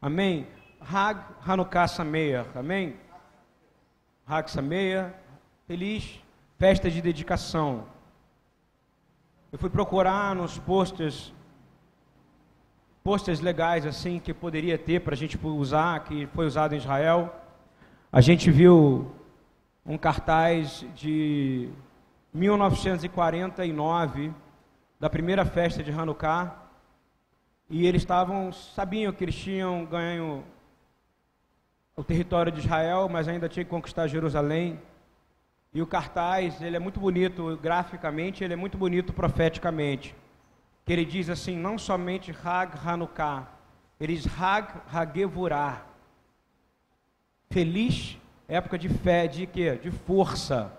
Amém? Hag Hanukkah Sameach. Amém? Hag Sameach. Feliz festa de dedicação. Eu fui procurar nos posters posters legais assim que poderia ter para a gente usar, que foi usado em Israel. A gente viu um cartaz de 1949 da primeira festa de Hanukkah e eles estavam sabiam que eles tinham ganho o território de Israel, mas ainda tinha que conquistar Jerusalém. E o cartaz, ele é muito bonito graficamente, ele é muito bonito profeticamente que ele diz assim, não somente Hag Hanukkah, ele diz Hag Hagevurah. Feliz época de fé, de quê? De força.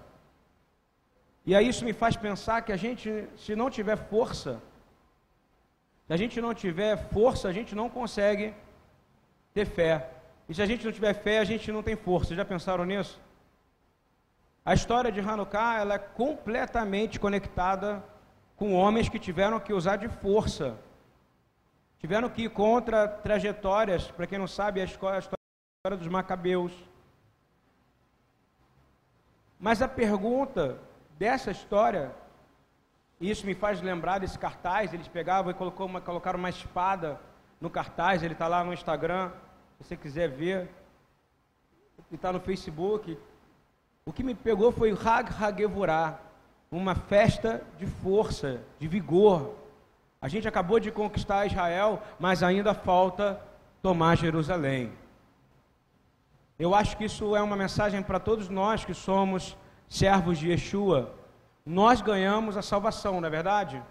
E aí isso me faz pensar que a gente, se não tiver força, se a gente não tiver força, a gente não consegue ter fé. E se a gente não tiver fé, a gente não tem força. Já pensaram nisso? A história de Hanukkah ela é completamente conectada com homens que tiveram que usar de força, tiveram que ir contra trajetórias, para quem não sabe, a história, dos macabeus. Mas a pergunta dessa história, isso me faz lembrar desse cartaz, eles pegavam e colocou uma, colocaram uma espada no cartaz, ele está lá no Instagram, se você quiser ver, está no Facebook. O que me pegou foi Hag Hagevurah, uma festa de força, de vigor. A gente acabou de conquistar Israel, mas ainda falta tomar Jerusalém. Eu acho que isso é uma mensagem para todos nós que somos servos de Yeshua. Nós ganhamos a salvação, não é verdade?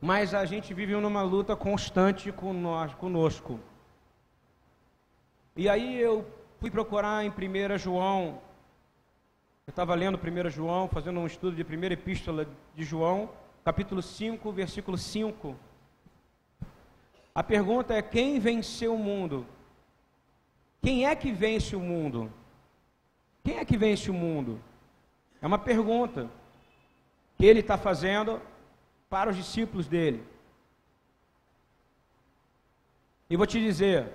Mas a gente vive numa luta constante conosco. E aí eu fui procurar em 1 João eu estava lendo 1 João, fazendo um estudo de primeira epístola de João, capítulo 5, versículo 5. A pergunta é: quem venceu o mundo? Quem é que vence o mundo? Quem é que vence o mundo? É uma pergunta que ele está fazendo para os discípulos dele. E vou te dizer: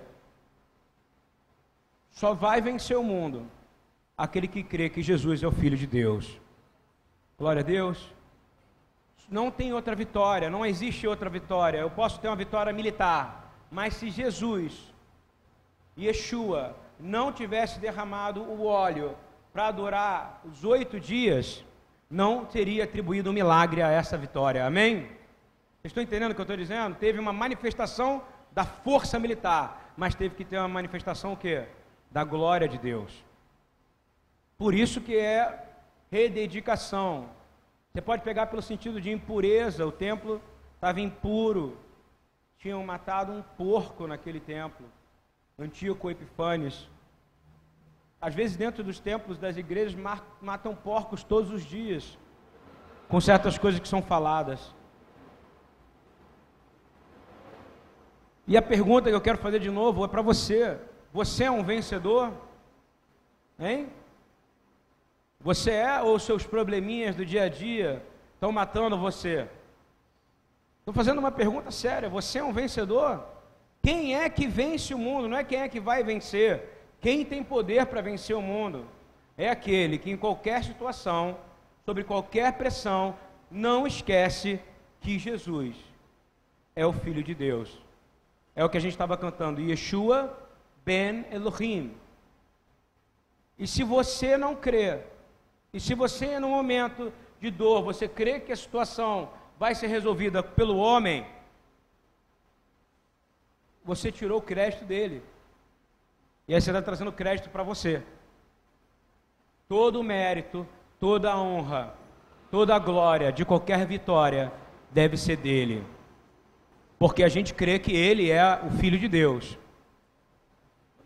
só vai vencer o mundo aquele que crê que Jesus é o Filho de Deus. Glória a Deus. Não tem outra vitória, não existe outra vitória. Eu posso ter uma vitória militar, mas se Jesus, Yeshua, não tivesse derramado o óleo para adorar os oito dias, não teria atribuído um milagre a essa vitória. Amém? Vocês estão entendendo o que eu estou dizendo? Teve uma manifestação da força militar, mas teve que ter uma manifestação o quê? Da glória de Deus. Por isso que é rededicação. Você pode pegar pelo sentido de impureza, o templo estava impuro. Tinham matado um porco naquele templo, Antíoco Epifânes. Às vezes, dentro dos templos das igrejas, matam porcos todos os dias, com certas coisas que são faladas. E a pergunta que eu quero fazer de novo é para você: você é um vencedor? Hein? Você é ou seus probleminhas do dia a dia estão matando você? Estou fazendo uma pergunta séria. Você é um vencedor? Quem é que vence o mundo? Não é quem é que vai vencer. Quem tem poder para vencer o mundo? É aquele que em qualquer situação, sobre qualquer pressão, não esquece que Jesus é o Filho de Deus. É o que a gente estava cantando. Yeshua ben Elohim. E se você não crer e se você, no momento de dor, você crê que a situação vai ser resolvida pelo homem, você tirou o crédito dele. E aí você está trazendo crédito para você. Todo o mérito, toda a honra, toda a glória de qualquer vitória deve ser dele. Porque a gente crê que ele é o Filho de Deus.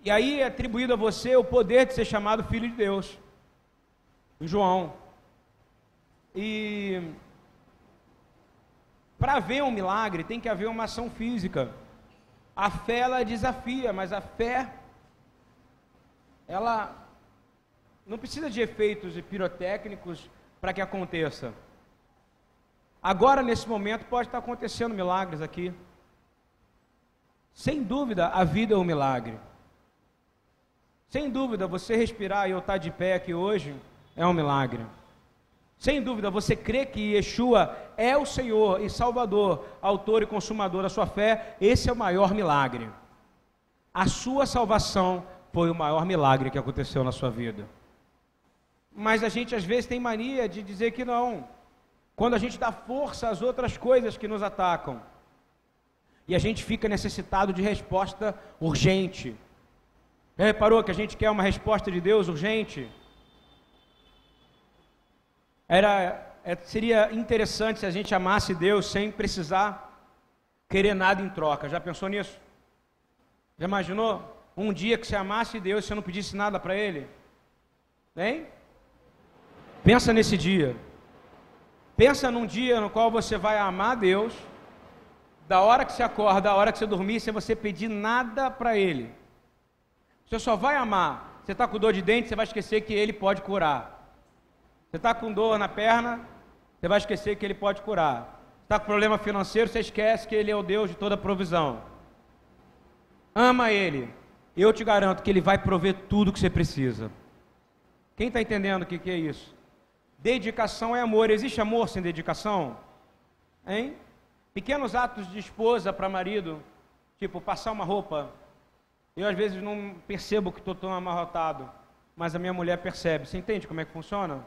E aí é atribuído a você o poder de ser chamado Filho de Deus João. E para ver um milagre tem que haver uma ação física. A fé ela desafia, mas a fé ela não precisa de efeitos pirotécnicos para que aconteça. Agora nesse momento pode estar acontecendo milagres aqui. Sem dúvida, a vida é um milagre. Sem dúvida, você respirar e eu estar de pé aqui hoje é um milagre. Sem dúvida, você crê que Yeshua é o Senhor e Salvador, autor e consumador da sua fé, esse é o maior milagre. A sua salvação foi o maior milagre que aconteceu na sua vida. Mas a gente às vezes tem mania de dizer que não. Quando a gente dá força às outras coisas que nos atacam. E a gente fica necessitado de resposta urgente. Já reparou que a gente quer uma resposta de Deus urgente? Era, é, seria interessante se a gente amasse Deus sem precisar querer nada em troca. Já pensou nisso? Já imaginou? Um dia que você amasse Deus e você não pedisse nada para Ele? Hein? Pensa nesse dia. Pensa num dia no qual você vai amar Deus, da hora que você acorda, da hora que você dormir, sem você pedir nada para Ele. Você só vai amar. Você está com dor de dente, você vai esquecer que Ele pode curar. Você está com dor na perna, você vai esquecer que Ele pode curar. Está com problema financeiro, você esquece que Ele é o Deus de toda provisão. Ama Ele. Eu te garanto que Ele vai prover tudo que você precisa. Quem está entendendo o que, que é isso? Dedicação é amor. Existe amor sem dedicação? Hein? Pequenos atos de esposa para marido, tipo passar uma roupa. Eu às vezes não percebo que estou tão amarrotado, mas a minha mulher percebe. Você entende como é que funciona?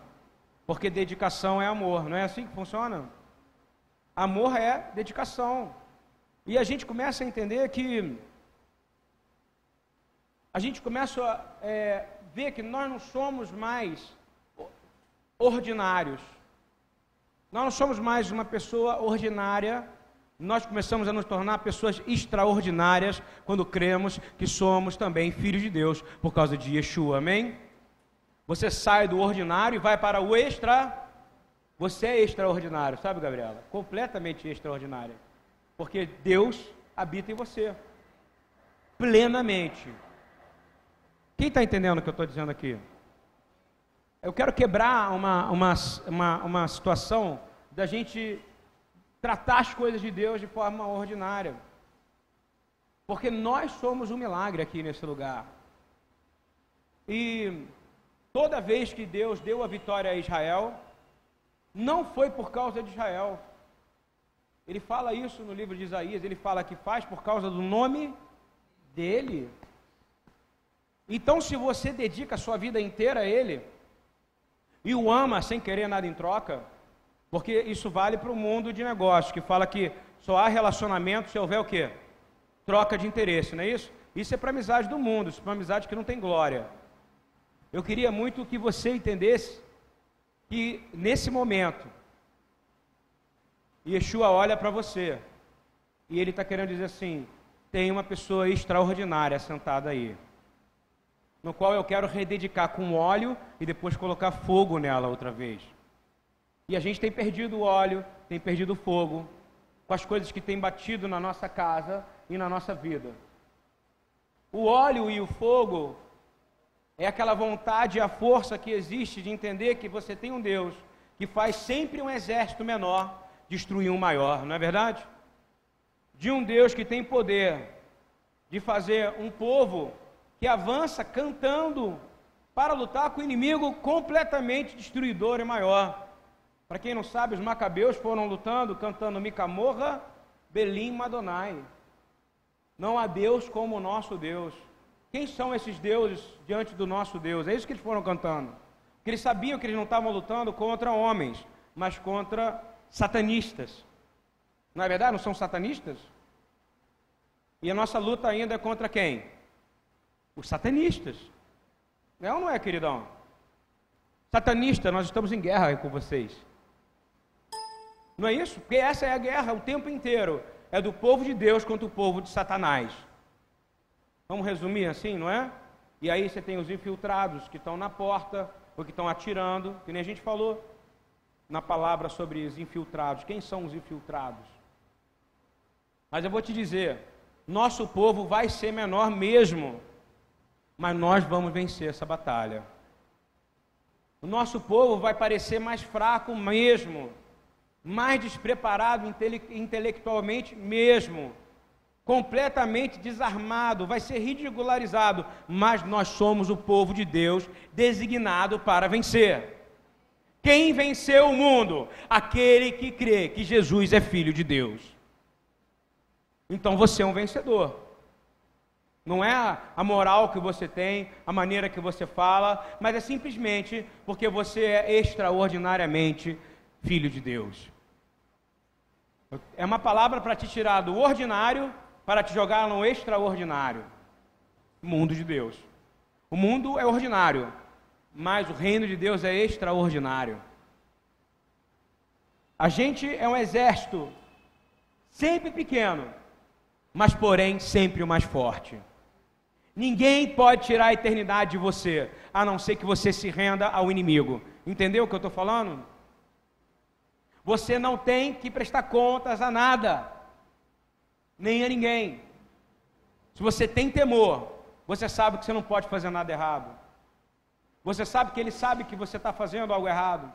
Porque dedicação é amor, não é assim que funciona? Amor é dedicação. E a gente começa a entender que a gente começa a é, ver que nós não somos mais ordinários. Nós não somos mais uma pessoa ordinária, nós começamos a nos tornar pessoas extraordinárias quando cremos que somos também filhos de Deus por causa de Yeshua, amém? Você sai do ordinário e vai para o extra. Você é extraordinário, sabe, Gabriela? Completamente extraordinária. Porque Deus habita em você. Plenamente. Quem está entendendo o que eu estou dizendo aqui? Eu quero quebrar uma, uma, uma, uma situação da gente tratar as coisas de Deus de forma ordinária. Porque nós somos um milagre aqui nesse lugar. E toda vez que Deus deu a vitória a Israel, não foi por causa de Israel. Ele fala isso no livro de Isaías, ele fala que faz por causa do nome dele. Então, se você dedica a sua vida inteira a ele, e o ama sem querer nada em troca, porque isso vale para o mundo de negócios, que fala que só há relacionamento se houver o quê? Troca de interesse, não é isso? Isso é para amizade do mundo, isso é para amizade que não tem glória. Eu queria muito que você entendesse que nesse momento, Yeshua olha para você e ele está querendo dizer assim: tem uma pessoa extraordinária sentada aí no qual eu quero rededicar com óleo e depois colocar fogo nela outra vez. E a gente tem perdido o óleo, tem perdido o fogo, com as coisas que tem batido na nossa casa e na nossa vida. O óleo e o fogo é aquela vontade e a força que existe de entender que você tem um Deus que faz sempre um exército menor destruir um maior, não é verdade? De um Deus que tem poder de fazer um povo que avança cantando para lutar com o inimigo completamente destruidor e maior. Para quem não sabe, os macabeus foram lutando cantando Micamorra, Belim, Madonai. Não há Deus como o nosso Deus. Quem são esses deuses diante do nosso Deus? É isso que eles foram cantando. Porque eles sabiam que eles não estavam lutando contra homens, mas contra satanistas. Não é verdade? Não são satanistas? E a nossa luta ainda é contra quem? Os satanistas. Não é ou não é, queridão? Satanista, nós estamos em guerra com vocês. Não é isso? Porque essa é a guerra o tempo inteiro. É do povo de Deus contra o povo de Satanás. Vamos resumir assim, não é? E aí você tem os infiltrados que estão na porta, ou que estão atirando, que nem a gente falou na palavra sobre os infiltrados. Quem são os infiltrados? Mas eu vou te dizer, nosso povo vai ser menor mesmo mas nós vamos vencer essa batalha. O nosso povo vai parecer mais fraco mesmo, mais despreparado intele intelectualmente mesmo, completamente desarmado, vai ser ridicularizado, mas nós somos o povo de Deus designado para vencer. Quem venceu o mundo? Aquele que crê que Jesus é filho de Deus. Então você é um vencedor. Não é a moral que você tem, a maneira que você fala, mas é simplesmente porque você é extraordinariamente filho de Deus. É uma palavra para te tirar do ordinário para te jogar no extraordinário mundo de Deus. O mundo é ordinário, mas o reino de Deus é extraordinário. A gente é um exército sempre pequeno, mas porém sempre o mais forte. Ninguém pode tirar a eternidade de você, a não ser que você se renda ao inimigo. Entendeu o que eu estou falando? Você não tem que prestar contas a nada nem a ninguém. Se você tem temor, você sabe que você não pode fazer nada errado. Você sabe que ele sabe que você está fazendo algo errado.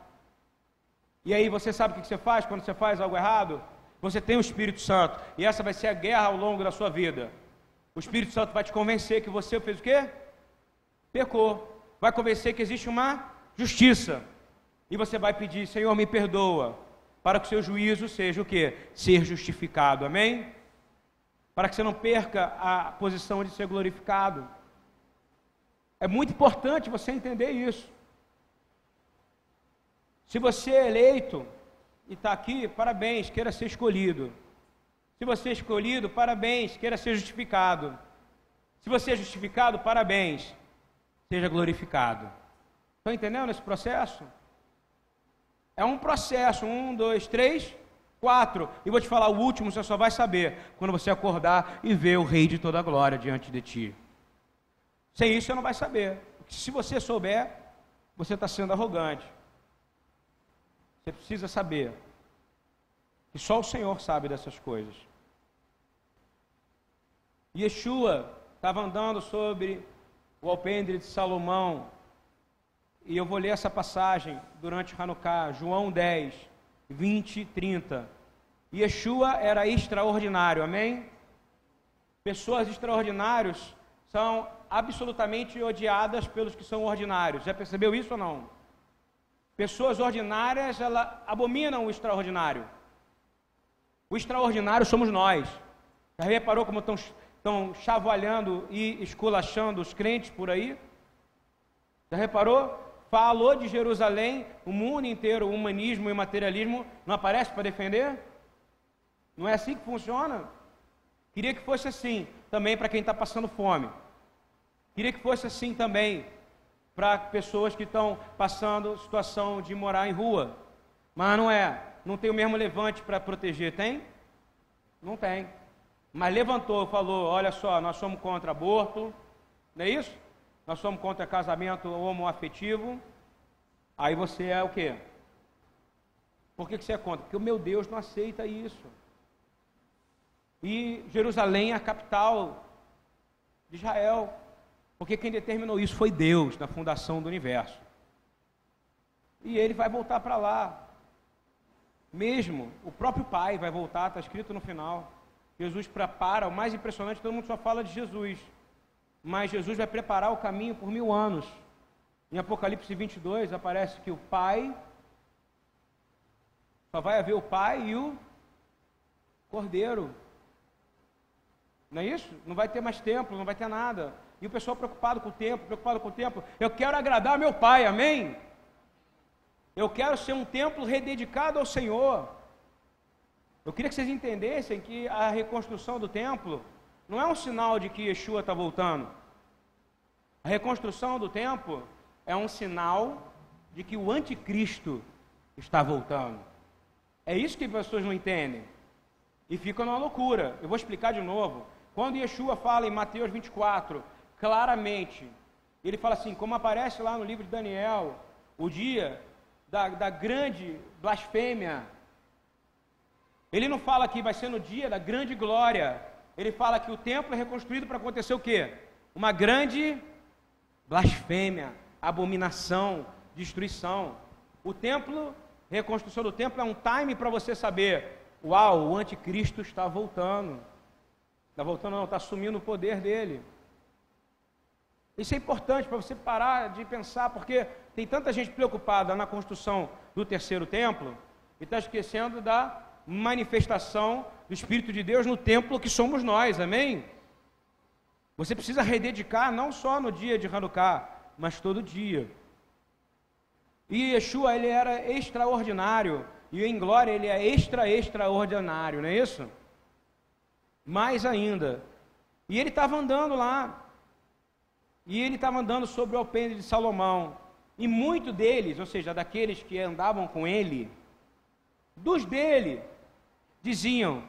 E aí você sabe o que você faz quando você faz algo errado? Você tem o Espírito Santo. E essa vai ser a guerra ao longo da sua vida. O Espírito Santo vai te convencer que você fez o quê? Pecou. Vai convencer que existe uma justiça. E você vai pedir, Senhor, me perdoa. Para que o seu juízo seja o quê? Ser justificado. Amém? para que você não perca a posição de ser glorificado. É muito importante você entender isso. Se você é eleito e está aqui, parabéns, queira ser escolhido. Se você é escolhido, parabéns, queira ser justificado. Se você é justificado, parabéns, seja glorificado. Estão entendendo esse processo? É um processo, um, dois, três, Quatro, e vou te falar o último, você só vai saber quando você acordar e ver o Rei de toda a glória diante de ti. Sem isso você não vai saber. Se você souber, você está sendo arrogante. Você precisa saber que só o Senhor sabe dessas coisas. Yeshua estava andando sobre o alpendre de Salomão, e eu vou ler essa passagem durante Hanukkah, João 10. 20 e 30. Yeshua era extraordinário, amém? Pessoas extraordinárias são absolutamente odiadas pelos que são ordinários. Já percebeu isso ou não? Pessoas ordinárias, abominam o extraordinário. O extraordinário somos nós. Já reparou como estão, estão chavalhando e esculachando os crentes por aí? Já reparou? falou de Jerusalém, o mundo inteiro, o humanismo e o materialismo, não aparece para defender? Não é assim que funciona? Queria que fosse assim também para quem está passando fome. Queria que fosse assim também para pessoas que estão passando situação de morar em rua. Mas não é. Não tem o mesmo levante para proteger, tem? Não tem. Mas levantou, falou: olha só, nós somos contra aborto, não é isso? nós somos contra casamento homoafetivo, aí você é o quê? Por que, que você é contra? Porque o meu Deus não aceita isso. E Jerusalém é a capital de Israel, porque quem determinou isso foi Deus na fundação do universo. E ele vai voltar para lá. Mesmo o próprio Pai vai voltar, está escrito no final. Jesus prepara, o mais impressionante, todo mundo só fala de Jesus mas Jesus vai preparar o caminho por mil anos. Em Apocalipse 22 aparece que o Pai, só vai haver o Pai e o Cordeiro. Não é isso? Não vai ter mais templo, não vai ter nada. E o pessoal preocupado com o tempo, preocupado com o tempo. Eu quero agradar meu Pai, amém? Eu quero ser um templo rededicado ao Senhor. Eu queria que vocês entendessem que a reconstrução do templo não é um sinal de que Yeshua está voltando. A reconstrução do templo é um sinal de que o anticristo está voltando. É isso que as pessoas não entendem. E ficam numa loucura. Eu vou explicar de novo. Quando Yeshua fala em Mateus 24, claramente, ele fala assim, como aparece lá no livro de Daniel, o dia da, da grande blasfêmia. Ele não fala que vai ser no dia da grande glória, ele fala que o templo é reconstruído para acontecer o quê? Uma grande blasfêmia, abominação, destruição. O templo, reconstrução do templo é um time para você saber, uau, o anticristo está voltando. Está voltando, não, está assumindo o poder dele. Isso é importante para você parar de pensar, porque tem tanta gente preocupada na construção do terceiro templo e está esquecendo da manifestação do Espírito de Deus no templo que somos nós, amém? Você precisa rededicar não só no dia de Hanukkah, mas todo dia. E Yeshua, ele era extraordinário, e em glória ele é extra extraordinário, não é isso? Mais ainda. E ele estava andando lá, e ele estava andando sobre o alpendre de Salomão, e muito deles, ou seja, daqueles que andavam com ele, dos dele, diziam: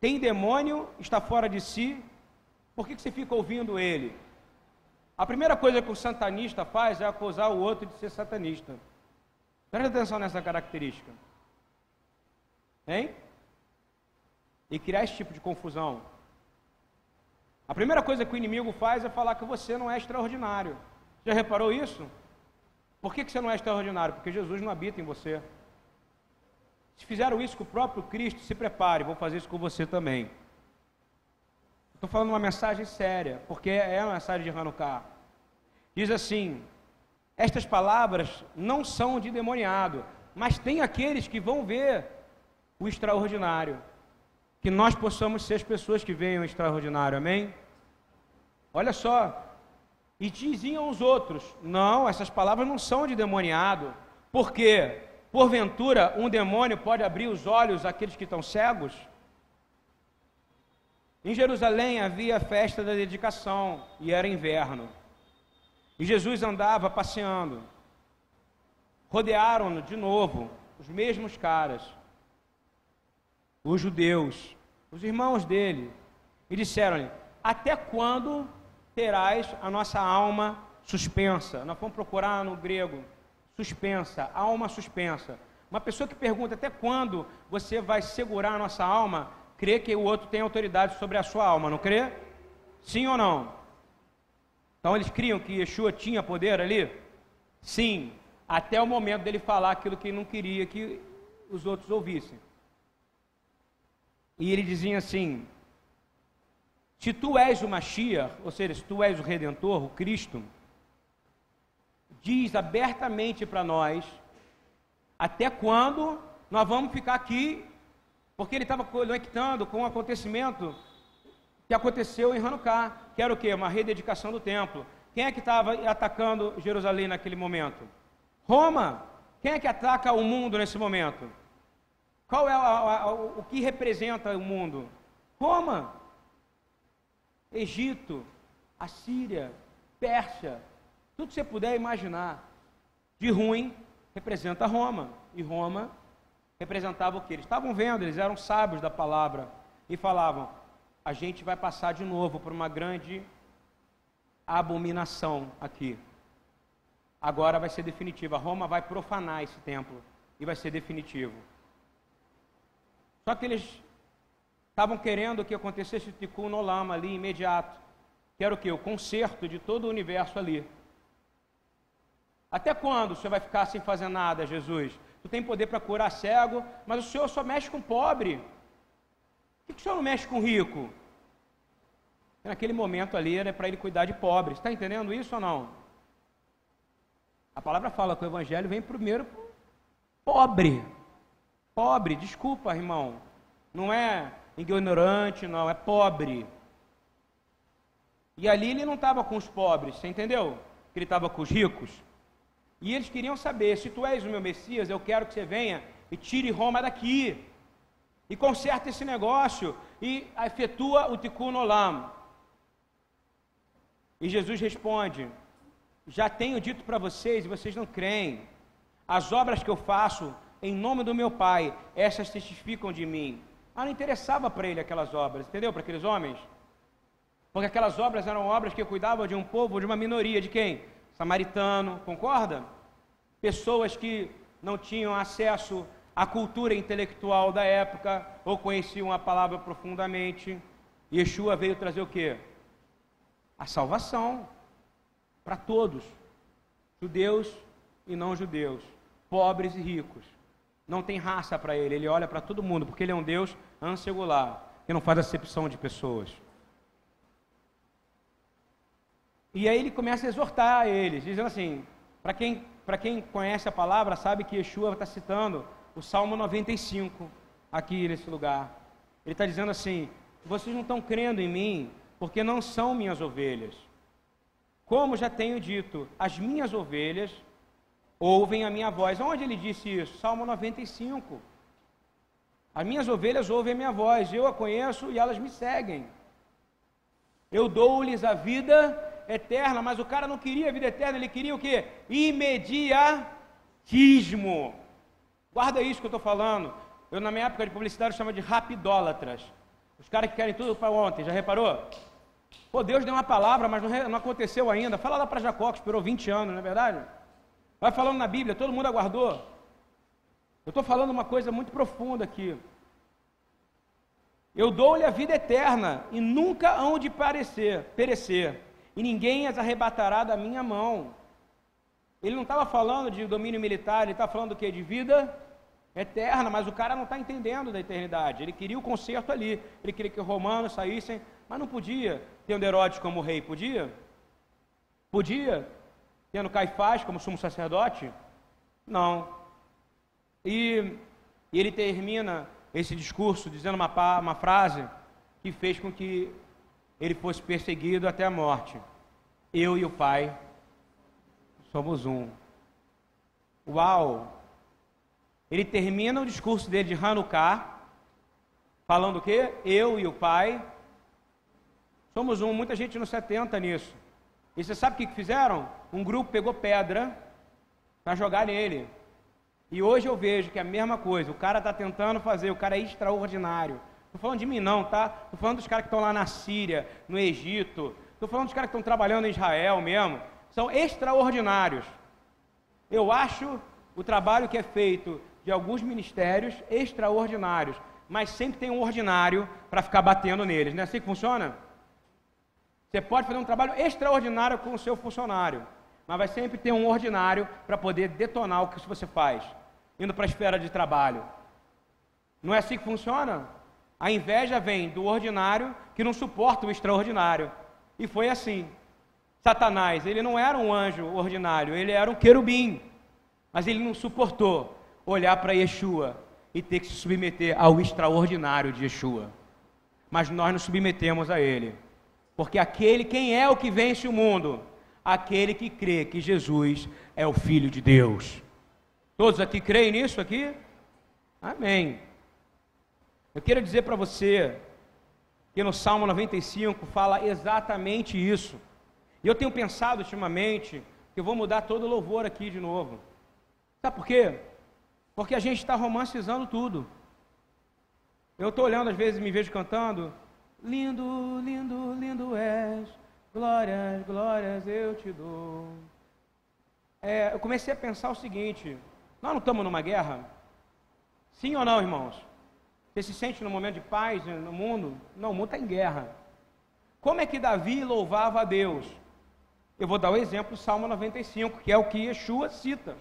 tem demônio, está fora de si, por que, que você fica ouvindo ele? A primeira coisa que o satanista faz é acusar o outro de ser satanista. Presta atenção nessa característica. Hein? E criar esse tipo de confusão. A primeira coisa que o inimigo faz é falar que você não é extraordinário. Já reparou isso? Por que, que você não é extraordinário? Porque Jesus não habita em você. Se fizeram isso com o próprio Cristo, se prepare, vou fazer isso com você também. Estou falando uma mensagem séria, porque é uma mensagem de Hanukkah. Diz assim: Estas palavras não são de demoniado, mas tem aqueles que vão ver o extraordinário. Que nós possamos ser as pessoas que veem o extraordinário, amém? Olha só. E diziam os outros: Não, essas palavras não são de demoniado, porque, porventura, um demônio pode abrir os olhos àqueles que estão cegos? Em Jerusalém havia a festa da dedicação e era inverno. E Jesus andava passeando. Rodearam-no de novo os mesmos caras, os judeus, os irmãos dele, e disseram-lhe: Até quando terás a nossa alma suspensa? Nós vamos procurar no grego suspensa, alma suspensa. Uma pessoa que pergunta até quando você vai segurar a nossa alma, crê que o outro tem autoridade sobre a sua alma, não crê? Sim ou não? Então eles criam que Yeshua tinha poder ali? Sim, até o momento dele falar aquilo que não queria que os outros ouvissem. E ele dizia assim: Se tu és o Mashiach, ou seja, se tu és o Redentor, o Cristo, diz abertamente para nós até quando nós vamos ficar aqui porque ele estava conectando com um acontecimento que aconteceu em Hanukkah, que era o quê? Uma rededicação do templo. Quem é que estava atacando Jerusalém naquele momento? Roma. Quem é que ataca o mundo nesse momento? Qual é a, a, a, o que representa o mundo? Roma. Egito, Assíria, Pérsia, tudo que você puder imaginar de ruim representa Roma. E Roma representava o que? Eles estavam vendo, eles eram sábios da palavra e falavam: a gente vai passar de novo por uma grande abominação aqui. Agora vai ser definitiva. Roma vai profanar esse templo e vai ser definitivo. Só que eles estavam querendo que acontecesse o Tikkun Olam ali imediato. Que era o que? O conserto de todo o universo ali. Até quando você vai ficar sem fazer nada, Jesus? tu tem poder para curar cego, mas o senhor só mexe com pobre. Por que, o senhor não mexe com rico? Naquele momento ali era para ele cuidar de pobres. Está entendendo isso ou não? A palavra fala que o evangelho vem primeiro pobre. Pobre, desculpa, irmão. Não é ignorante, não, é pobre. E ali ele não estava com os pobres, você entendeu? Ele estava com os ricos. E eles queriam saber: se tu és o meu Messias, eu quero que você venha e tire Roma daqui. E conserta esse negócio e efetua o Tikkun Olam. E Jesus responde: Já tenho dito para vocês e vocês não creem. As obras que eu faço em nome do meu Pai, essas testificam de mim. Ah, não interessava para ele aquelas obras, entendeu? Para aqueles homens. Porque aquelas obras eram obras que cuidavam de um povo, de uma minoria, de quem? Samaritano, concorda? Pessoas que não tinham acesso à cultura intelectual da época ou conheciam a palavra profundamente. Yeshua veio trazer o que? A salvação para todos, judeus e não judeus, pobres e ricos. Não tem raça para ele, ele olha para todo mundo, porque ele é um Deus ansegular, que não faz acepção de pessoas. E aí ele começa a exortar eles, dizendo assim: para quem, quem conhece a palavra, sabe que Yeshua está citando o Salmo 95 aqui nesse lugar. Ele está dizendo assim: vocês não estão crendo em mim porque não são minhas ovelhas. Como já tenho dito, as minhas ovelhas ouvem a minha voz. Onde ele disse isso? Salmo 95. As minhas ovelhas ouvem a minha voz, eu a conheço e elas me seguem. Eu dou-lhes a vida eterna, mas o cara não queria vida eterna, ele queria o quê? Imediatismo. Guarda isso que eu estou falando. Eu, na minha época de publicidade, chamo de rapidólatras. Os caras que querem tudo para ontem, já reparou? Pô, Deus deu uma palavra, mas não, não aconteceu ainda. Fala lá para Jacó, que esperou 20 anos, não é verdade? Vai falando na Bíblia, todo mundo aguardou. Eu estou falando uma coisa muito profunda aqui. Eu dou-lhe a vida eterna e nunca hão de parecer, perecer, e ninguém as arrebatará da minha mão. Ele não estava falando de domínio militar, ele está falando do que? De vida eterna, mas o cara não está entendendo da eternidade. Ele queria o conserto ali, ele queria que os romanos saíssem, mas não podia tendo Herodes como rei, podia? Podia? Tendo Caifás como sumo sacerdote? Não. E, e ele termina esse discurso dizendo uma, uma frase que fez com que ele fosse perseguido até a morte. Eu e o Pai somos um. Uau! Ele termina o discurso dele de Hanukkah, falando o quê? Eu e o Pai somos um. Muita gente nos 70 nisso. E você sabe o que fizeram? Um grupo pegou pedra para jogar nele. E hoje eu vejo que é a mesma coisa. O cara está tentando fazer, o cara é extraordinário. Estou falando de mim não, tá? Estou falando dos caras que estão lá na Síria, no Egito. Estou falando dos caras que estão trabalhando em Israel mesmo. São extraordinários. Eu acho o trabalho que é feito de alguns ministérios extraordinários, mas sempre tem um ordinário para ficar batendo neles. Não é assim que funciona? Você pode fazer um trabalho extraordinário com o seu funcionário, mas vai sempre ter um ordinário para poder detonar o que você faz, indo para a esfera de trabalho. Não é assim que funciona? A inveja vem do ordinário que não suporta o extraordinário. E foi assim. Satanás, ele não era um anjo ordinário, ele era um querubim. Mas ele não suportou olhar para Yeshua e ter que se submeter ao extraordinário de Yeshua. Mas nós nos submetemos a ele. Porque aquele, quem é o que vence o mundo? Aquele que crê que Jesus é o Filho de Deus. Todos aqui creem nisso aqui? Amém. Eu quero dizer para você que no Salmo 95 fala exatamente isso. E eu tenho pensado ultimamente que eu vou mudar todo o louvor aqui de novo. Sabe por quê? Porque a gente está romancizando tudo. Eu estou olhando, às vezes me vejo cantando. Lindo, lindo, lindo és, glórias, glórias eu te dou. É, eu comecei a pensar o seguinte: nós não estamos numa guerra? Sim ou não, irmãos? Você se sente num momento de paz no mundo? Não, o mundo está em guerra. Como é que Davi louvava a Deus? Eu vou dar o exemplo do Salmo 95, que é o que Yeshua cita.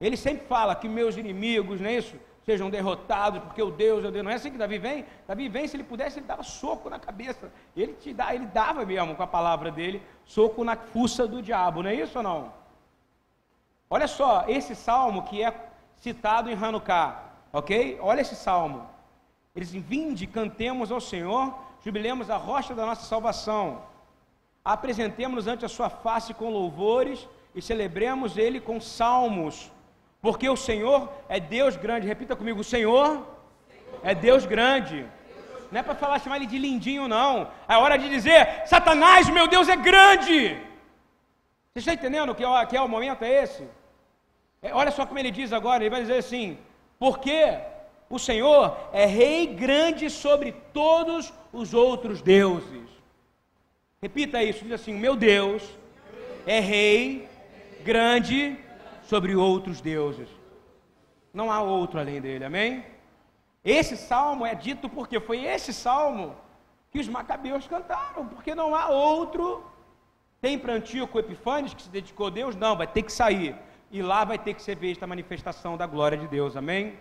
Ele sempre fala que meus inimigos, não é isso? Sejam derrotados, porque o Deus é Deus. Não é assim que Davi vem? Davi vem, se ele pudesse, ele dava soco na cabeça. Ele te dá, ele dava mesmo com a palavra dele, soco na fuça do diabo, não é isso ou não? Olha só, esse salmo que é citado em Hanukkah, ok? Olha esse salmo. Eles dizem: Vinde, cantemos ao Senhor, jubilemos a rocha da nossa salvação. Apresentemos-nos ante a sua face com louvores e celebremos ele com salmos. Porque o Senhor é Deus grande. Repita comigo: o Senhor é Deus grande. Não é para falar, chamar ele de lindinho, não. É hora de dizer: Satanás, meu Deus é grande. Você está entendendo que é, que é o momento é esse? É, olha só como ele diz agora: ele vai dizer assim, porque o Senhor é rei grande sobre todos os outros deuses. Repita isso, diz assim: meu Deus é rei grande sobre outros deuses. Não há outro além dele, amém? Esse salmo é dito porque foi esse salmo que os macabeus cantaram, porque não há outro. Tem para Antíoco Epifanes que se dedicou a Deus? Não, vai ter que sair. E lá vai ter que ser vista a manifestação da glória de Deus, amém?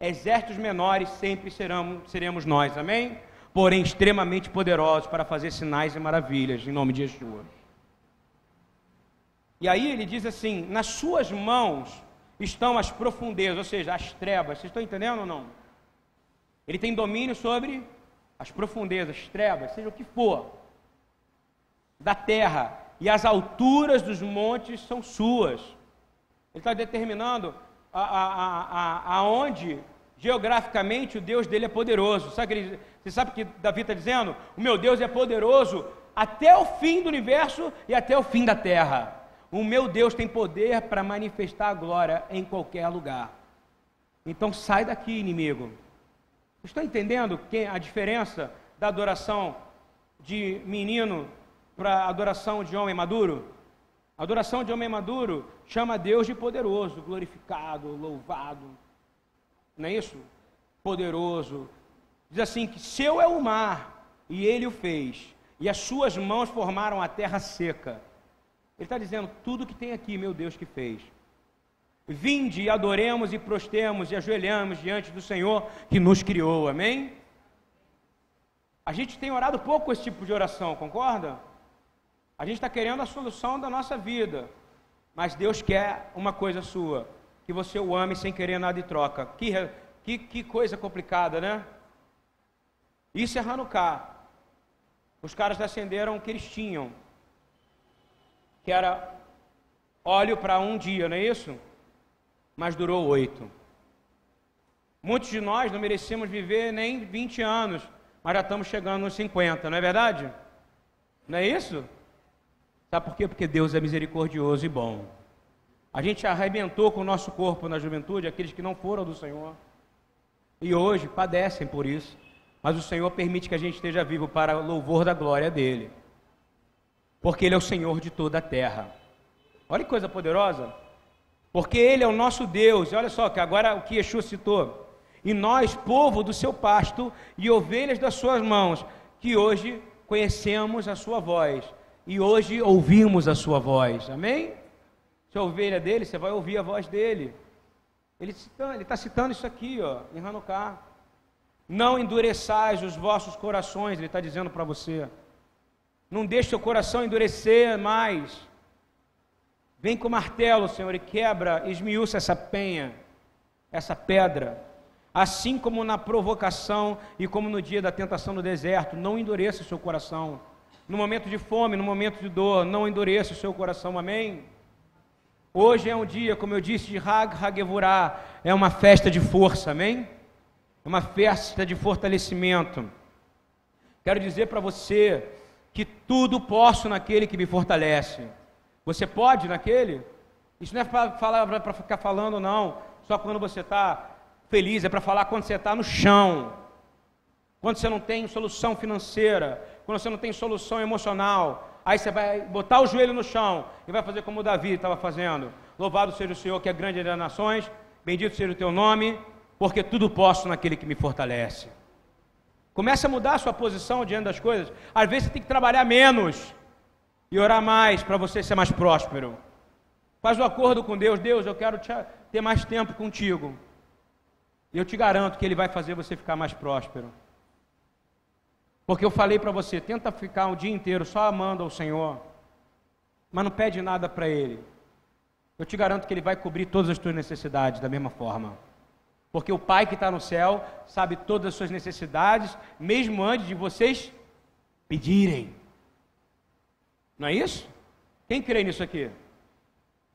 Exércitos menores sempre serão, seremos nós, amém? Porém, extremamente poderosos para fazer sinais e maravilhas, em nome de Yeshua. E aí ele diz assim: nas suas mãos estão as profundezas, ou seja, as trevas. Vocês estão entendendo ou não? Ele tem domínio sobre as profundezas, as trevas, seja o que for, da terra. E as alturas dos montes são suas. Ele está determinando a, a, a, aonde geograficamente o Deus dele é poderoso. Sabe ele, você sabe que Davi está dizendo? O meu Deus é poderoso até o fim do universo e até o fim da terra. O meu Deus tem poder para manifestar a glória em qualquer lugar. Então sai daqui, inimigo. Estão entendendo a diferença da adoração de menino para a adoração de homem maduro? A adoração de homem maduro chama Deus de poderoso, glorificado, louvado. Não é isso? Poderoso. Diz assim que seu é o mar e ele o fez, e as suas mãos formaram a terra seca. Ele está dizendo: tudo que tem aqui, meu Deus, que fez. Vinde e adoremos e prostemos e ajoelhamos diante do Senhor que nos criou, amém? A gente tem orado pouco esse tipo de oração, concorda? A gente está querendo a solução da nossa vida, mas Deus quer uma coisa sua: que você o ame sem querer nada em troca. Que, que, que coisa complicada, né? Isso é Hanukkah. Os caras acenderam o que eles tinham, que era óleo para um dia, não é isso? Mas durou oito. Muitos de nós não merecemos viver nem 20 anos, mas já estamos chegando nos 50, não é verdade? Não é isso? Sabe por quê? Porque Deus é misericordioso e bom. A gente arrebentou com o nosso corpo na juventude aqueles que não foram do Senhor. E hoje padecem por isso. Mas o Senhor permite que a gente esteja vivo para louvor da glória dele porque Ele é o Senhor de toda a terra. Olha que coisa poderosa. Porque Ele é o nosso Deus. E olha só, que agora o que Yeshua citou. E nós, povo do seu pasto e ovelhas das suas mãos, que hoje conhecemos a sua voz. E hoje ouvimos a sua voz. Amém? Se é ovelha dele, você vai ouvir a voz dele. Ele está citando isso aqui, ó, em Hanukkah. Não endureçais os vossos corações, ele está dizendo para você. Não deixe seu coração endurecer mais. Vem com o martelo, Senhor, e quebra, esmiúça essa penha, essa pedra. Assim como na provocação e como no dia da tentação no deserto, não endureça o seu coração. No momento de fome, no momento de dor, não endureça o seu coração, amém? Hoje é um dia, como eu disse, de Hag Hagevurah, é uma festa de força, amém? É uma festa de fortalecimento. Quero dizer para você que tudo posso naquele que me fortalece. Você pode naquele? Isso não é para ficar falando, não, só quando você está feliz, é para falar quando você está no chão, quando você não tem solução financeira, quando você não tem solução emocional. Aí você vai botar o joelho no chão e vai fazer como Davi estava fazendo. Louvado seja o Senhor que é grande das nações, bendito seja o teu nome, porque tudo posso naquele que me fortalece. Comece a mudar a sua posição diante das coisas. Às vezes você tem que trabalhar menos e orar mais para você ser mais próspero. Faz o um acordo com Deus. Deus, eu quero ter mais tempo contigo. E eu te garanto que Ele vai fazer você ficar mais próspero. Porque eu falei para você, tenta ficar o dia inteiro só amando ao Senhor, mas não pede nada para Ele. Eu te garanto que Ele vai cobrir todas as tuas necessidades da mesma forma. Porque o Pai que está no céu sabe todas as suas necessidades, mesmo antes de vocês pedirem. Não é isso? Quem crê nisso aqui?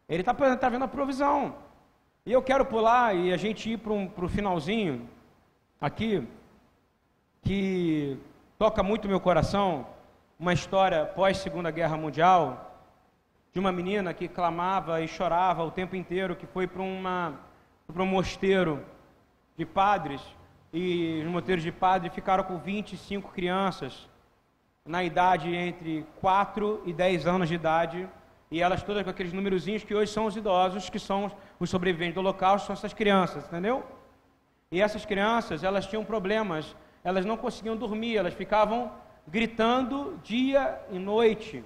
Ele está tá vendo a provisão. E eu quero pular e a gente ir para um, o finalzinho aqui, que toca muito meu coração, uma história pós Segunda Guerra Mundial, de uma menina que clamava e chorava o tempo inteiro, que foi para uma para um mosteiro de padres e os moteiros de padre ficaram com 25 crianças na idade entre 4 e 10 anos de idade e elas todas com aqueles númerozinhos que hoje são os idosos, que são os sobreviventes do holocausto, são essas crianças, entendeu? E essas crianças, elas tinham problemas, elas não conseguiam dormir, elas ficavam gritando dia e noite.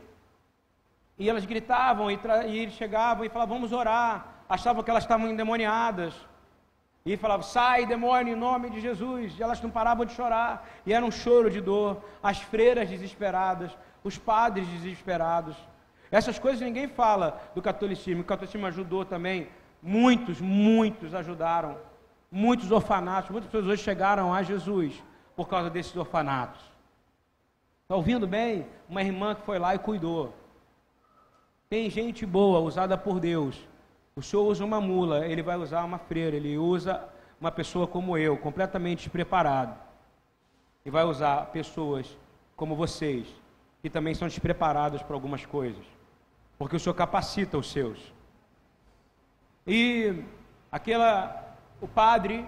E elas gritavam e, e chegavam e falavam, vamos orar. Achavam que elas estavam endemoniadas. E falava, sai, demônio, em nome de Jesus. E elas não paravam de chorar. E era um choro de dor. As freiras desesperadas, os padres desesperados. Essas coisas ninguém fala do catolicismo. O catolicismo ajudou também. Muitos, muitos ajudaram. Muitos orfanatos, muitas pessoas chegaram a Jesus por causa desses orfanatos. Está ouvindo bem? Uma irmã que foi lá e cuidou. Tem gente boa, usada por Deus. O senhor usa uma mula, ele vai usar uma freira, ele usa uma pessoa como eu, completamente despreparado. E vai usar pessoas como vocês, que também são despreparadas para algumas coisas. Porque o senhor capacita os seus. E aquela o padre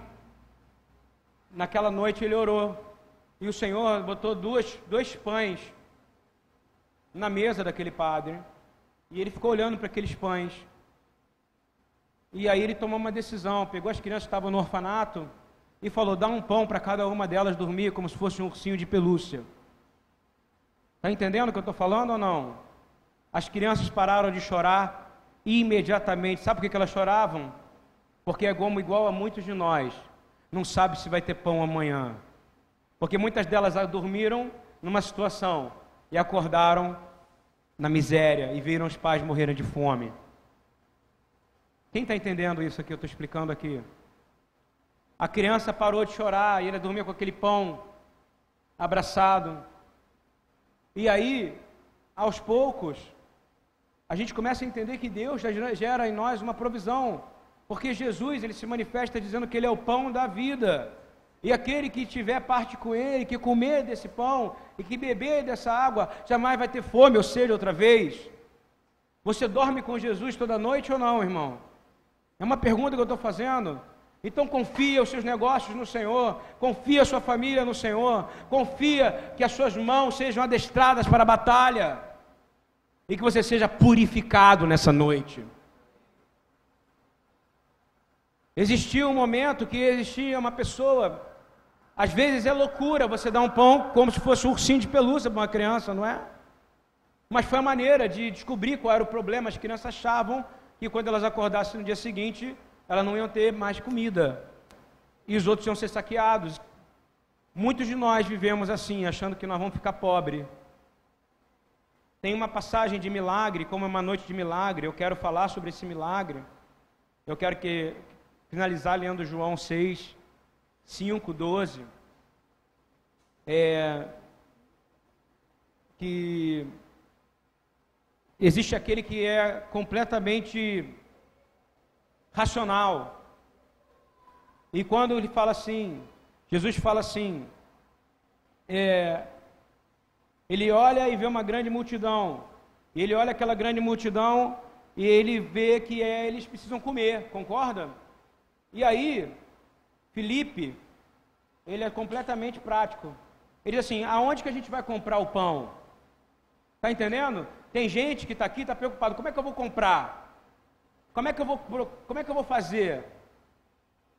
naquela noite ele orou e o Senhor botou duas, dois pães na mesa daquele padre. E ele ficou olhando para aqueles pães. E aí ele tomou uma decisão, pegou as crianças que estavam no orfanato e falou: dá um pão para cada uma delas dormir como se fosse um ursinho de pelúcia. Está entendendo o que eu estou falando ou não? As crianças pararam de chorar imediatamente. Sabe por que elas choravam? Porque é como igual a muitos de nós. Não sabe se vai ter pão amanhã. Porque muitas delas dormiram numa situação e acordaram na miséria e viram os pais morrerem de fome. Quem está entendendo isso aqui? Eu estou explicando aqui. A criança parou de chorar e ela dormia com aquele pão abraçado. E aí, aos poucos, a gente começa a entender que Deus gera em nós uma provisão, porque Jesus ele se manifesta dizendo que ele é o pão da vida. E aquele que tiver parte com ele, que comer desse pão e que beber dessa água, jamais vai ter fome, ou seja, outra vez. Você dorme com Jesus toda noite ou não, irmão? É uma pergunta que eu estou fazendo. Então confia os seus negócios no Senhor, confia a sua família no Senhor, confia que as suas mãos sejam adestradas para a batalha e que você seja purificado nessa noite. Existia um momento que existia uma pessoa às vezes é loucura você dar um pão como se fosse um ursinho de pelúcia para uma criança, não é? Mas foi a maneira de descobrir qual era o problema. As crianças achavam que quando elas acordassem no dia seguinte, elas não iam ter mais comida. E os outros iam ser saqueados. Muitos de nós vivemos assim, achando que nós vamos ficar pobres. Tem uma passagem de milagre, como é uma noite de milagre. Eu quero falar sobre esse milagre. Eu quero que finalizar lendo João 6, 5, 12, é, que existe aquele que é completamente racional. E quando ele fala assim, Jesus fala assim, é, ele olha e vê uma grande multidão, ele olha aquela grande multidão e ele vê que é, eles precisam comer, concorda? E aí, Felipe, ele é completamente prático. Ele diz assim: aonde que a gente vai comprar o pão? Está entendendo? Tem gente que está aqui, está preocupado: como é que eu vou comprar? Como é que eu vou, como é que eu vou fazer?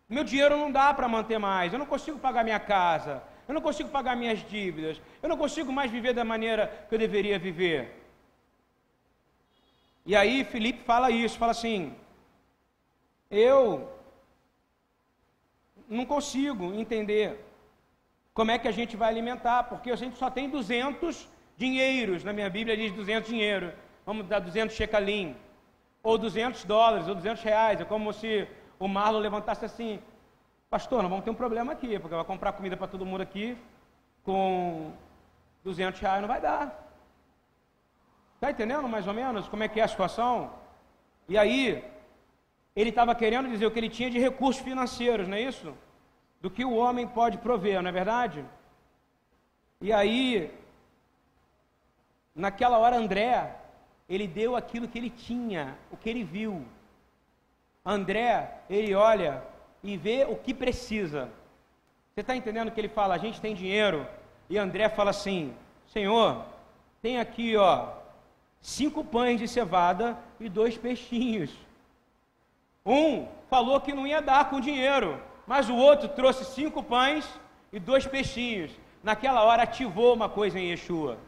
Meu dinheiro não dá para manter mais, eu não consigo pagar minha casa, eu não consigo pagar minhas dívidas, eu não consigo mais viver da maneira que eu deveria viver. E aí Felipe fala isso, fala assim: eu não consigo entender como é que a gente vai alimentar, porque a gente só tem 200 dinheiros, na minha Bíblia diz 200 dinheiro, vamos dar 200 shekelim, ou 200 dólares, ou 200 reais, é como se o Marlon levantasse assim, pastor, nós vamos ter um problema aqui, porque vai comprar comida para todo mundo aqui, com 200 reais não vai dar. Está entendendo mais ou menos como é que é a situação? E aí, ele estava querendo dizer o que ele tinha de recursos financeiros, não é isso? Do que o homem pode prover, não é verdade? E aí, naquela hora, André, ele deu aquilo que ele tinha, o que ele viu. André, ele olha e vê o que precisa. Você está entendendo que ele fala? A gente tem dinheiro. E André fala assim: Senhor, tem aqui, ó, cinco pães de cevada e dois peixinhos. Um falou que não ia dar com dinheiro, mas o outro trouxe cinco pães e dois peixinhos. Naquela hora ativou uma coisa em Yeshua.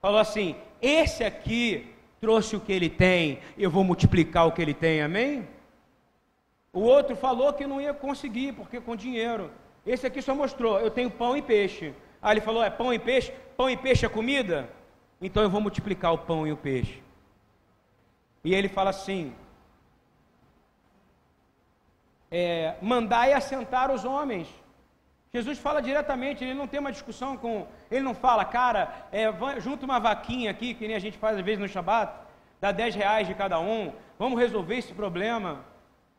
Falou assim: esse aqui trouxe o que ele tem, eu vou multiplicar o que ele tem, amém? O outro falou que não ia conseguir, porque com dinheiro. Esse aqui só mostrou: eu tenho pão e peixe. Aí ele falou: é pão e peixe? Pão e peixe é comida? Então eu vou multiplicar o pão e o peixe. E ele fala assim: é, mandai assentar os homens. Jesus fala diretamente, ele não tem uma discussão com. Ele não fala, cara, é, junta uma vaquinha aqui, que nem a gente faz às vezes no Shabat, dá 10 reais de cada um, vamos resolver esse problema.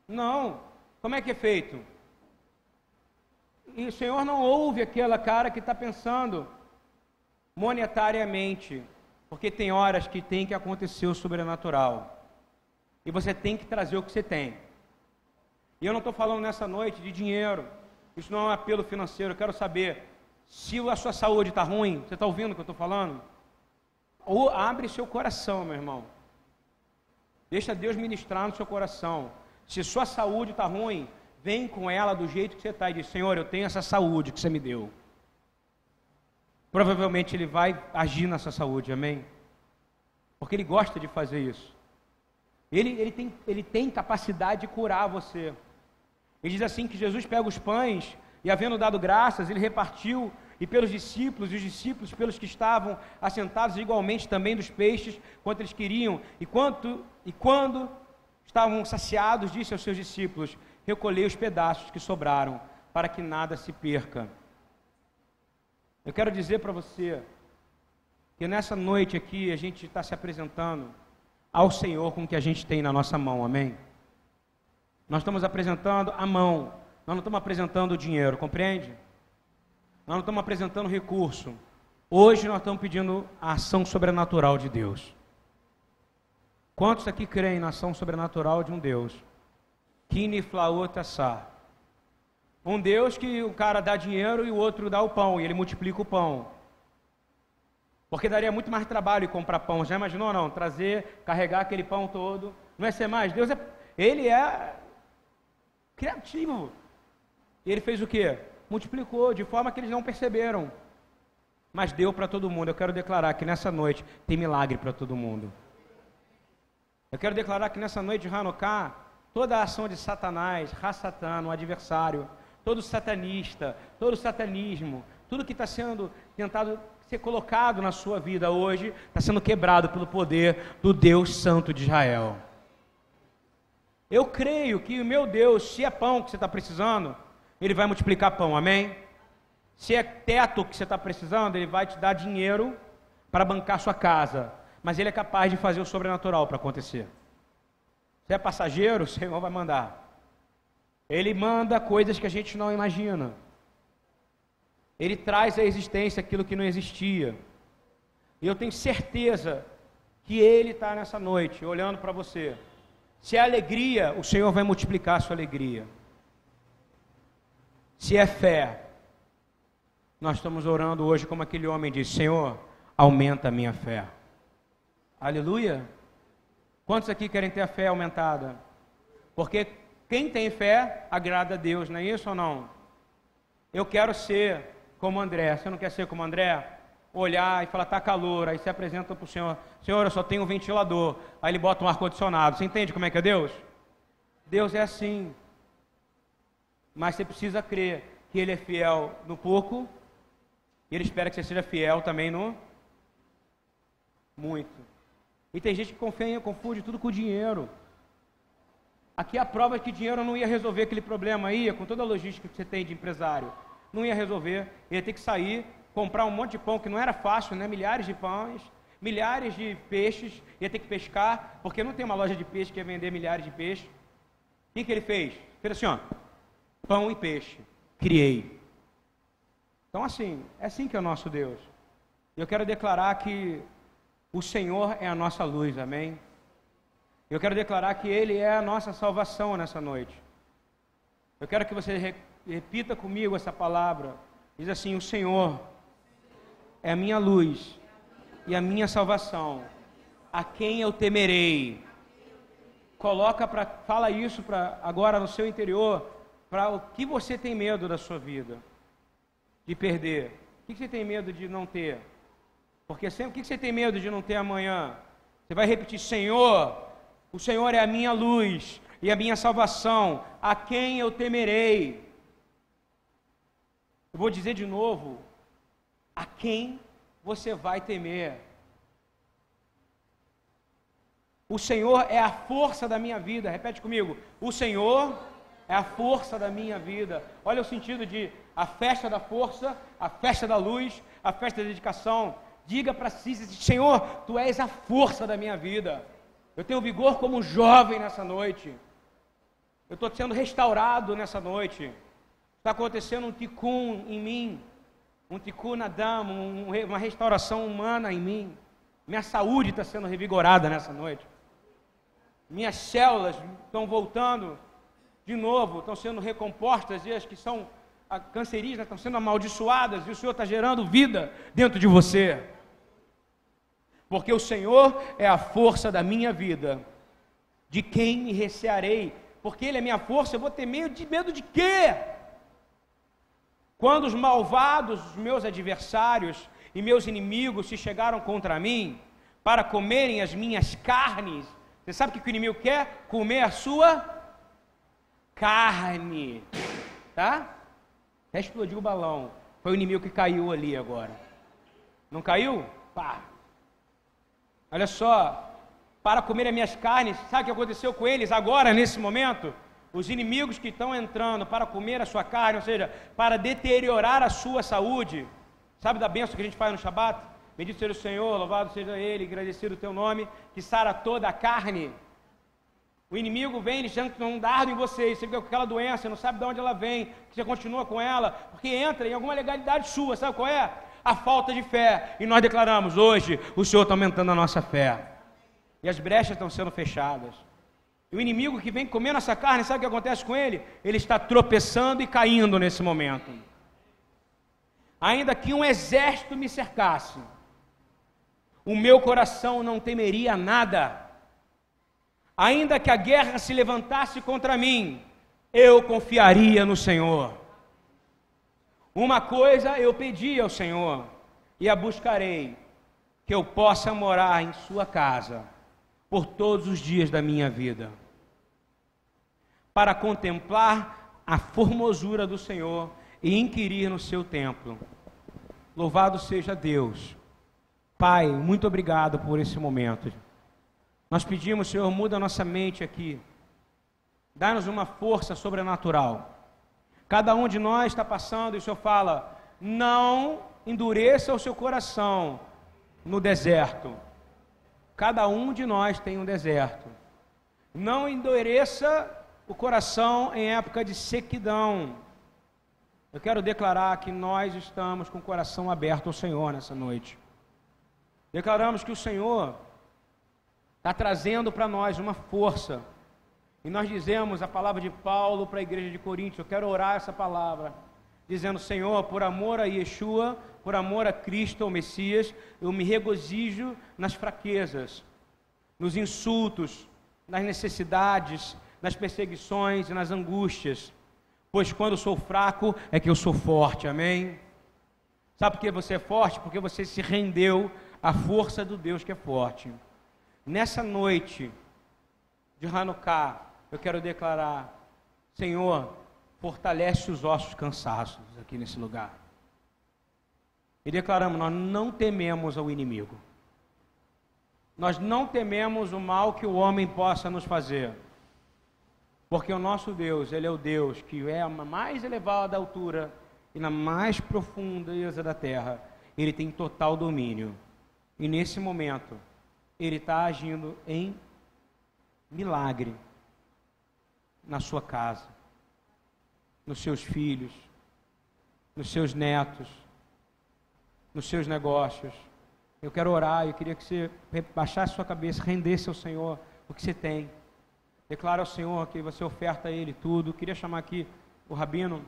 Não. Como é que é feito? E o Senhor não ouve aquela cara que está pensando monetariamente, porque tem horas que tem que acontecer o sobrenatural. E você tem que trazer o que você tem. E eu não estou falando nessa noite de dinheiro. Isso não é um apelo financeiro. Eu quero saber se a sua saúde está ruim. Você está ouvindo o que eu estou falando? Ou abre seu coração, meu irmão. Deixa Deus ministrar no seu coração. Se sua saúde está ruim, vem com ela do jeito que você está e diz: Senhor, eu tenho essa saúde que você me deu. Provavelmente Ele vai agir nessa saúde, amém? Porque Ele gosta de fazer isso. Ele, ele, tem, ele tem capacidade de curar você. Ele diz assim que Jesus pega os pães e, havendo dado graças, ele repartiu e pelos discípulos, e os discípulos pelos que estavam assentados igualmente também dos peixes, quanto eles queriam, e, quanto, e quando estavam saciados, disse aos seus discípulos: Recolhei os pedaços que sobraram, para que nada se perca. Eu quero dizer para você que nessa noite aqui a gente está se apresentando ao Senhor com o que a gente tem na nossa mão, amém? Nós estamos apresentando a mão, nós não estamos apresentando o dinheiro, compreende? Nós não estamos apresentando recurso. Hoje nós estamos pedindo a ação sobrenatural de Deus. Quantos aqui creem na ação sobrenatural de um Deus? Kini Flaotassá. Um Deus que o cara dá dinheiro e o outro dá o pão, e ele multiplica o pão. Porque daria muito mais trabalho comprar pão. Já imaginou não? Trazer, carregar aquele pão todo. Não é ser mais. Deus é. Ele é criativo. E ele fez o quê? Multiplicou, de forma que eles não perceberam. Mas deu para todo mundo. Eu quero declarar que nessa noite tem milagre para todo mundo. Eu quero declarar que nessa noite de Hanukkah, toda a ação de Satanás, Rassatan, o adversário, todo satanista, todo satanismo, tudo que está sendo tentado ser colocado na sua vida hoje está sendo quebrado pelo poder do Deus Santo de Israel. Eu creio que o meu Deus, se é pão que você está precisando, Ele vai multiplicar pão, amém? Se é teto que você está precisando, Ele vai te dar dinheiro para bancar sua casa, mas Ele é capaz de fazer o sobrenatural para acontecer. Se é passageiro, o Senhor vai mandar. Ele manda coisas que a gente não imagina. Ele traz à existência aquilo que não existia. E eu tenho certeza que Ele está nessa noite olhando para você. Se é alegria, o Senhor vai multiplicar a sua alegria. Se é fé, nós estamos orando hoje como aquele homem disse: Senhor, aumenta a minha fé. Aleluia. Quantos aqui querem ter a fé aumentada? Porque quem tem fé agrada a Deus, não é isso ou não? Eu quero ser como André. Você não quer ser como André? Olhar e falar, está calor. Aí você apresenta para o Senhor: Senhor, eu só tenho um ventilador. Aí ele bota um ar-condicionado. Você entende como é que é Deus? Deus é assim. Mas você precisa crer que Ele é fiel no pouco. E Ele espera que você seja fiel também no muito. E tem gente que confia, confunde tudo com dinheiro. Aqui a prova é que dinheiro não ia resolver aquele problema aí, com toda a logística que você tem de empresário não ia resolver, ia ter que sair, comprar um monte de pão, que não era fácil, né? milhares de pães, milhares de peixes, ia ter que pescar, porque não tem uma loja de peixe que ia vender milhares de peixes. O que, que ele fez? Fez assim, ó, pão e peixe, criei. Então assim, é assim que é o nosso Deus. Eu quero declarar que o Senhor é a nossa luz, amém? Eu quero declarar que Ele é a nossa salvação nessa noite. Eu quero que você repita comigo essa palavra. Diz assim: O Senhor é a minha luz e a minha salvação. A quem eu temerei? Coloca para fala isso para agora no seu interior, para o que você tem medo da sua vida de perder. O que você tem medo de não ter? Porque sempre o que você tem medo de não ter amanhã? Você vai repetir: Senhor, o Senhor é a minha luz e a minha salvação. A quem eu temerei? Eu vou dizer de novo: a quem você vai temer? O Senhor é a força da minha vida. Repete comigo. O Senhor é a força da minha vida. Olha o sentido de a festa da força, a festa da luz, a festa da dedicação. Diga para si, Senhor, tu és a força da minha vida. Eu tenho vigor como jovem nessa noite. Eu estou sendo restaurado nessa noite. Está acontecendo um ticum em mim, um ticum na dama, um, uma restauração humana em mim. Minha saúde está sendo revigorada nessa noite. Minhas células estão voltando de novo, estão sendo recompostas e as que são cancerígenas estão sendo amaldiçoadas e o Senhor está gerando vida dentro de você. Porque o Senhor é a força da minha vida. De quem me recearei? Porque Ele é minha força, eu vou ter medo de medo de quê? Quando os malvados, os meus adversários e meus inimigos se chegaram contra mim para comerem as minhas carnes, você sabe o que o inimigo quer? Comer a sua carne. Tá? Até explodiu o balão. Foi o inimigo que caiu ali agora. Não caiu? Pá. Olha só. Para comer as minhas carnes, sabe o que aconteceu com eles agora, nesse momento? Os inimigos que estão entrando para comer a sua carne, ou seja, para deteriorar a sua saúde. Sabe da benção que a gente faz no Shabat? Bendito seja o Senhor, louvado seja Ele, agradecido o teu nome, que sara toda a carne. O inimigo vem, chama um dardo em você, você fica com aquela doença, não sabe de onde ela vem, você continua com ela, porque entra em alguma legalidade sua, sabe qual é? A falta de fé. E nós declaramos hoje, o Senhor está aumentando a nossa fé. E as brechas estão sendo fechadas. O inimigo que vem comendo essa carne, sabe o que acontece com ele? Ele está tropeçando e caindo nesse momento. Ainda que um exército me cercasse, o meu coração não temeria nada. Ainda que a guerra se levantasse contra mim, eu confiaria no Senhor. Uma coisa eu pedi ao Senhor, e a buscarei, que eu possa morar em Sua casa por todos os dias da minha vida, para contemplar a formosura do Senhor e inquirir no seu templo. Louvado seja Deus. Pai, muito obrigado por esse momento. Nós pedimos, Senhor, muda nossa mente aqui. Dá-nos uma força sobrenatural. Cada um de nós está passando e o Senhor fala: não endureça o seu coração no deserto Cada um de nós tem um deserto. Não endureça o coração em época de sequidão. Eu quero declarar que nós estamos com o coração aberto ao Senhor nessa noite. Declaramos que o Senhor está trazendo para nós uma força. E nós dizemos a palavra de Paulo para a igreja de Coríntios. Eu quero orar essa palavra, dizendo: Senhor, por amor a Yeshua, por amor a Cristo, o Messias, eu me regozijo nas fraquezas, nos insultos, nas necessidades, nas perseguições e nas angústias, pois quando sou fraco é que eu sou forte, amém? Sabe por que você é forte? Porque você se rendeu à força do Deus que é forte. Nessa noite de Hanukkah, eu quero declarar: Senhor, fortalece os ossos cansados aqui nesse lugar e declaramos: nós não tememos ao inimigo. Nós não tememos o mal que o homem possa nos fazer. Porque o nosso Deus, Ele é o Deus que é a mais elevada altura e na mais profundeza da terra. Ele tem total domínio. E nesse momento, Ele está agindo em milagre na sua casa, nos seus filhos, nos seus netos nos seus negócios. Eu quero orar, eu queria que você baixasse sua cabeça, rendesse ao Senhor o que você tem. Declara ao Senhor que você oferta a Ele tudo. Eu queria chamar aqui o Rabino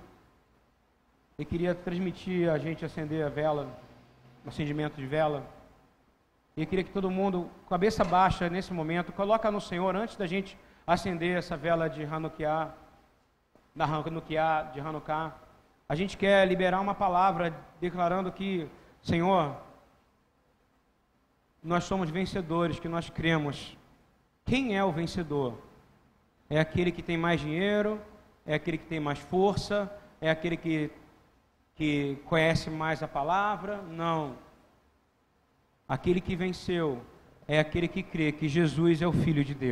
e queria transmitir a gente acender a vela, o acendimento de vela. E eu queria que todo mundo, cabeça baixa nesse momento, coloca no Senhor antes da gente acender essa vela de Hanukkah, da Hanukkah, de Hanukkah. A gente quer liberar uma palavra declarando que Senhor, nós somos vencedores, que nós cremos. Quem é o vencedor? É aquele que tem mais dinheiro? É aquele que tem mais força? É aquele que, que conhece mais a palavra? Não. Aquele que venceu é aquele que crê que Jesus é o Filho de Deus.